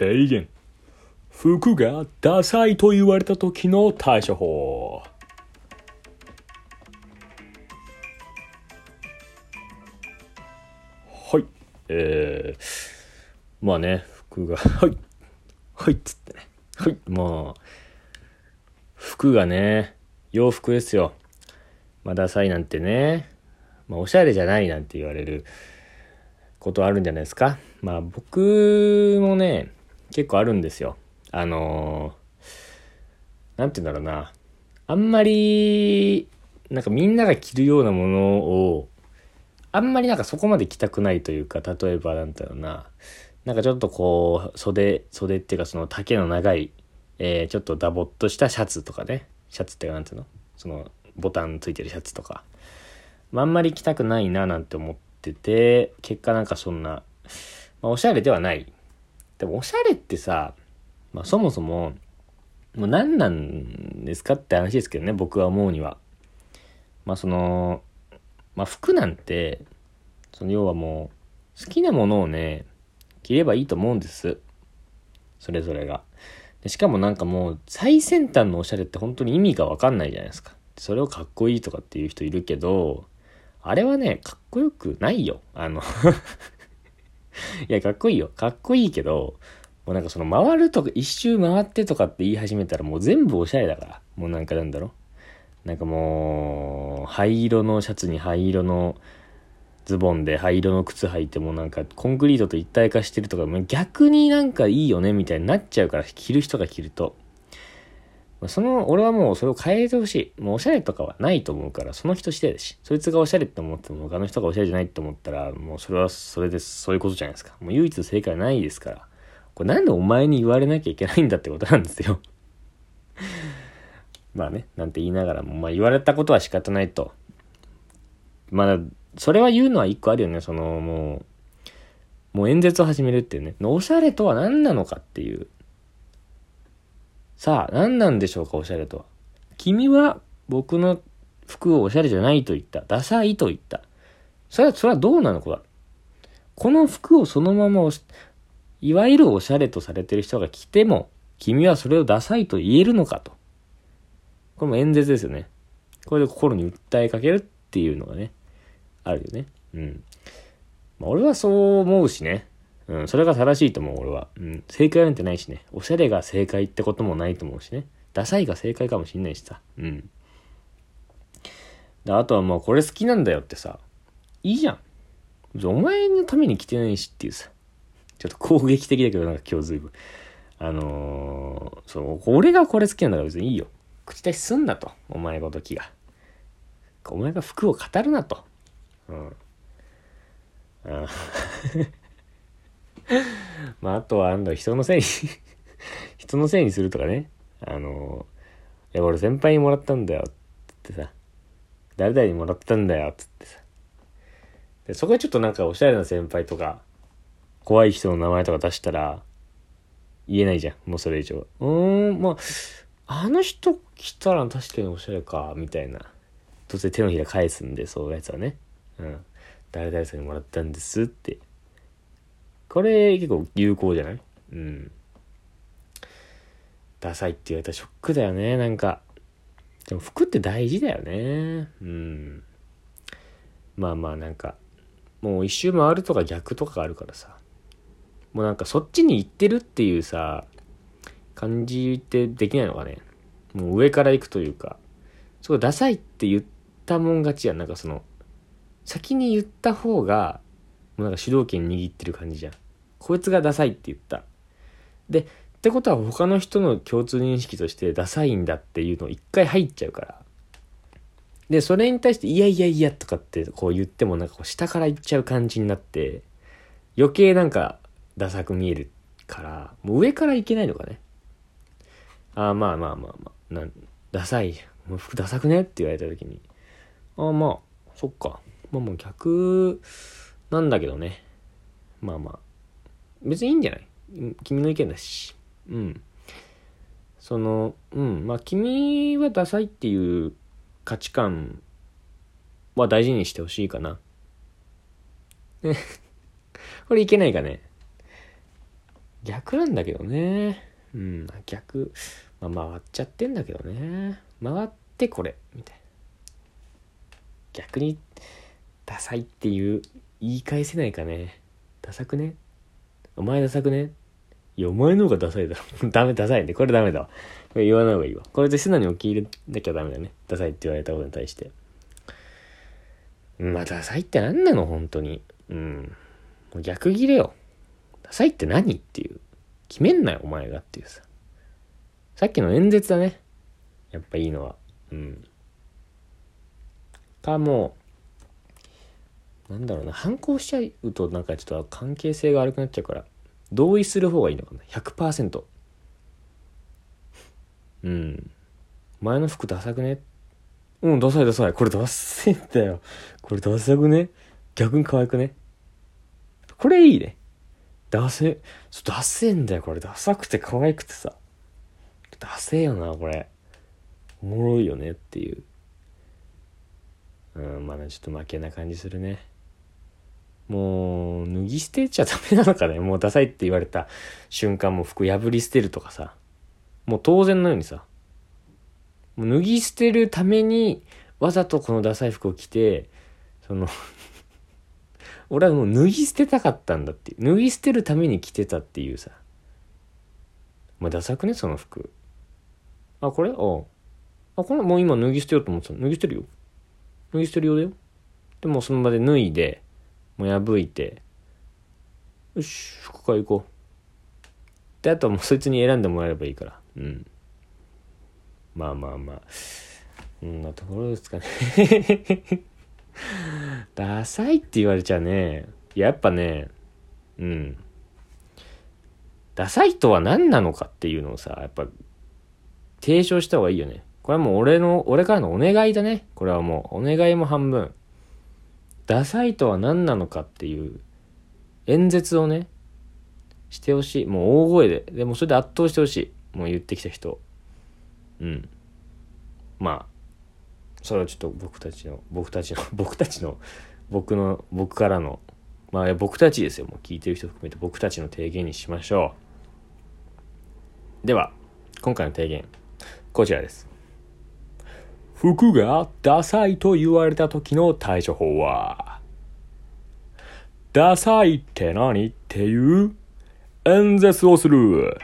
提言服がダサいと言われた時の対処法。はい。えー、まあね服がはい。はいっつってね。はい。まあ服がね洋服ですよ。まあダサいなんてね。まあおしゃれじゃないなんて言われることあるんじゃないですか。まあ僕もね結構あるんですよ。あのー、なんて言うんだろうな。あんまりなんかみんなが着るようなものをあんまりなんかそこまで着たくないというか例えばなんだろうな。なんかちょっとこう袖袖っていうかその丈の長い、えー、ちょっとダボっとしたシャツとかね。シャツってなんていうの？そのボタンついてるシャツとか、まあ、あんまり着たくないななんて思ってて結果なんかそんな、まあ、おしゃれではない。でもおしゃれってさ、まあ、そもそももう何なんですかって話ですけどね僕は思うにはまあそのまあ服なんてその要はもう好きなものをね着ればいいと思うんです。それぞれが。でしかもなんかもう最先端のおしゃれって本当に意味がわかんないじゃないですか。それをかっこいいとかっていう人いるけど、あれはね、かっこよくないよ。あの いや、かっこいいよ。かっこいいけど、もうなんかその回るとか一周回ってとかって言い始めたらもう全部おしゃれだから。もうなんかなんだろうなんかもう、灰色のシャツに灰色のズボンで灰色の靴履いてもなんかコンクリートと一体化してるとか、逆になんかいいよねみたいになっちゃうから着る人が着ると。その、俺はもうそれを変えてほしい。もうおしゃれとかはないと思うから、その人次第だし。そいつがおしゃれって思っても他の人がおしゃれじゃないって思ったら、もうそれはそれでそういうことじゃないですか。もう唯一正解はないですから。これなんでお前に言われなきゃいけないんだってことなんですよ。まあね、なんて言いながらも、まあ言われたことは仕方ないと。まあ、それは言うのは一個あるよね。その、もう、もう演説を始めるっていうね。おしゃれとは何なのかっていう。さあ、何なんでしょうか、おしゃれとは。君は僕の服をおしゃれじゃないと言った。ダサいと言った。それは、それはどうなのか。この服をそのままいわゆるおしゃれとされてる人が着ても、君はそれをダサいと言えるのかと。これも演説ですよね。これで心に訴えかけるっていうのがね、あるよね。うん。まあ、俺はそう思うしね。うん、それが正しいと思う、俺は。うん、正解なんてないしね。おしゃれが正解ってこともないと思うしね。ダサいが正解かもしんないしさ。うん。であとはもうこれ好きなんだよってさ、いいじゃん。お前のために着てないしっていうさ。ちょっと攻撃的だけど、なんか今日ずいぶん。あのー、そう、俺がこれ好きなんだから別にいいよ。口出しすんなと。お前ごときが。お前が服を語るなと。うん。あ まあ、あとは、なんだ、人のせいに 人のせいにするとかね。あの、いや、俺先輩にもらったんだよ、ってさ。誰々にもらったんだよ、つってさ。で、そこでちょっとなんかおしゃれな先輩とか、怖い人の名前とか出したら、言えないじゃん。もうそれ以上。うーん、まあ、あの人来たら確かにおしゃれか、みたいな。突然手のひら返すんで、そういうやつはね。うん。誰々さんにもらったんですって。これ結構有効じゃない？うん。ダサいって言われたらショックだよね、なんか。でも服って大事だよね。うん。まあまあなんか、もう一周回るとか逆とかがあるからさ。もうなんかそっちに行ってるっていうさ、感じってできないのかね。もう上から行くというか、すごいダサいって言ったもん勝ちやん。なんかその、先に言った方が、うなんか主導権握ってる感じじゃん。こいつがダサいって言った。で、ってことは他の人の共通認識としてダサいんだっていうのを一回入っちゃうから。で、それに対して、いやいやいやとかってこう言ってもなんかこう下から言っちゃう感じになって、余計なんかダサく見えるから、もう上からいけないのかね。ああ、まあまあまあまあ、なんダサい。もう服ダサくねって言われた時に、ああまあ、そっか。まあもう逆なんだけどね。まあまあ。別にいいんじゃない？君の意見だし。うん。その、うん。まあ君はダサいっていう価値観は大事にしてほしいかな。ね。これいけないかね。逆なんだけどね。うん、逆、まあ、回っちゃってんだけどね。回ってこれ、みたいな。逆に、ダサいっていう言い返せないかね。ダサくね？お前ダサくね？いや、お前の方がダサいだろ。ダメ、ダサいね。これダメだわ。これ言わない方がいいわ。これで素直に受け入れなきゃダメだね。ダサいって言われたことに対して。まあ、ダサいって何なの？本当に。うん。もう逆切れよ。ダサいって何っていう。決めんなよ、お前がっていうさ。さっきの演説だね。やっぱいいのは。うん。か、もう、なんだろうな、反抗しちゃうとなんかちょっと関係性が悪くなっちゃうから、同意する方がいいのかな。100%。うん。前の服ダサくね？うん、ダサいダサい。これダセいんだよ。これダサくね？逆に可愛くね？これいいね。ダセ、ダセんだよ、これ。ダサくて可愛くてさ。ダセよな、これ。おもろいよねっていう。うん、まだちょっと負けな感じするね。もう、脱ぎ捨てちゃダメなのかね。もうダサいって言われた瞬間も服破り捨てるとかさ。もう当然のようにさ。もう脱ぎ捨てるために、わざとこのダサい服を着て、その 俺はもう脱ぎ捨てたかったんだって。脱ぎ捨てるために着てたっていうさ。お前ダサくねその服。あ、これ？ああ。あこれ？もう今脱ぎ捨てようと思ってた。脱ぎ捨てるよ。脱ぎ捨てるようだよ。でもその場で脱いで、もう破いて、よし、服買い行こう。で、あとはもうそいつに選んでもらえればいいから。うん。まあまあまあ。こんなところですかね ダサいって言われちゃね、やっぱね、うん。ダサいとは何なのかっていうのをさ、やっぱ、提唱した方がいいよね。これはもう俺の、俺からのお願いだね。これはもう、お願いも半分。ダサいとは何なのかっていう演説をね、してほしい。もう大声で。でもそれで圧倒してほしい。もう言ってきた人。うん。まあ、それはちょっと僕たちの、僕たちの、僕たちの、僕の、僕からの、まあ僕たちですよ。もう聞いてる人含めて僕たちの提言にしましょう。では、今回の提言、こちらです。服がダサいと言われた時の対処法は、ダサいって何っていう演説をする。